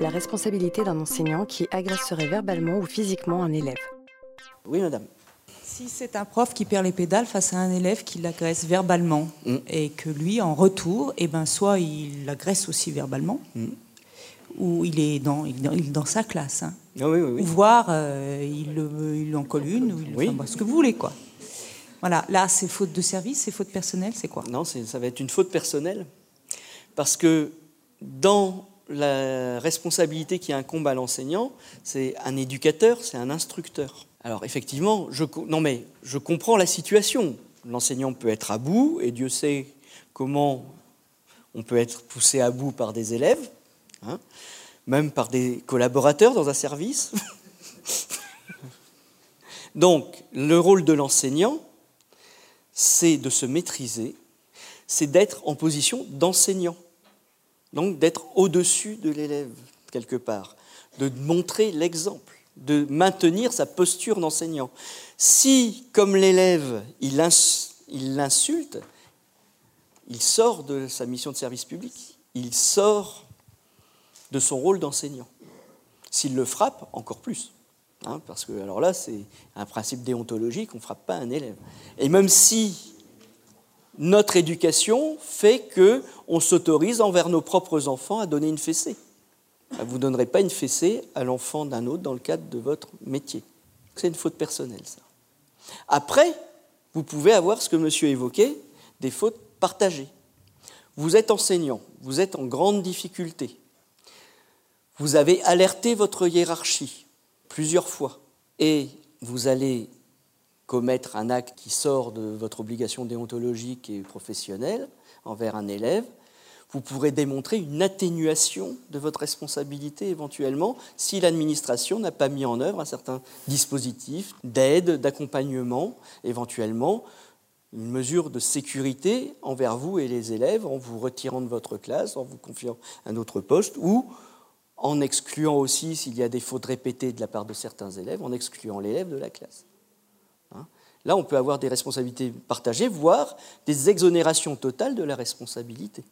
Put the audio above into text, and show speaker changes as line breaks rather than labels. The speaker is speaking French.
la responsabilité d'un enseignant qui agresserait verbalement ou physiquement un élève.
Oui, madame.
Si c'est un prof qui perd les pédales face à un élève qui l'agresse verbalement
Mm.
et que lui, en retour, eh ben, soit il l'agresse aussi verbalement,
Mm.
ou il est dans, il dans, il est dans sa classe, hein.
Ah oui, oui,
ou
oui.
voire euh, il, il en colle une, ou il,
Oui.
enfin, ce que vous voulez. quoi. Voilà, là, c'est faute de service, c'est faute personnelle, c'est quoi?
Non, ça va être une faute personnelle. Parce que dans la responsabilité qui incombe à l'enseignant, c'est un éducateur, c'est un instructeur. Alors effectivement, je, non mais je comprends la situation. L'enseignant peut être à bout, et Dieu sait comment on peut être poussé à bout par des élèves, hein, même par des collaborateurs dans un service. Donc, le rôle de l'enseignant, c'est de se maîtriser, c'est d'être en position d'enseignant, donc d'être au-dessus de l'élève, quelque part, de montrer l'exemple, de maintenir sa posture d'enseignant. Si, comme l'élève, il ins- il l'insulte, il sort de sa mission de service public, il sort de son rôle d'enseignant. S'il le frappe, encore plus. Hein, parce que, alors là, c'est un principe déontologique, on ne frappe pas un élève. Et même si notre éducation fait que on s'autorise envers nos propres enfants à donner une fessée. Vous ne donnerez pas une fessée à l'enfant d'un autre dans le cadre de votre métier. C'est une faute personnelle, ça. Après, vous pouvez avoir ce que monsieur évoquait, des fautes partagées. Vous êtes enseignant, vous êtes en grande difficulté. Vous avez alerté votre hiérarchie plusieurs fois et vous allez commettre un acte qui sort de votre obligation déontologique et professionnelle envers un élève, vous pourrez démontrer une atténuation de votre responsabilité éventuellement si l'administration n'a pas mis en œuvre un certain dispositif d'aide, d'accompagnement, éventuellement une mesure de sécurité envers vous et les élèves en vous retirant de votre classe, en vous confiant un autre poste ou en excluant aussi, s'il y a des fautes répétées de la part de certains élèves, en excluant l'élève de la classe. Hein Là, on peut avoir des responsabilités partagées, voire des exonérations totales de la responsabilité.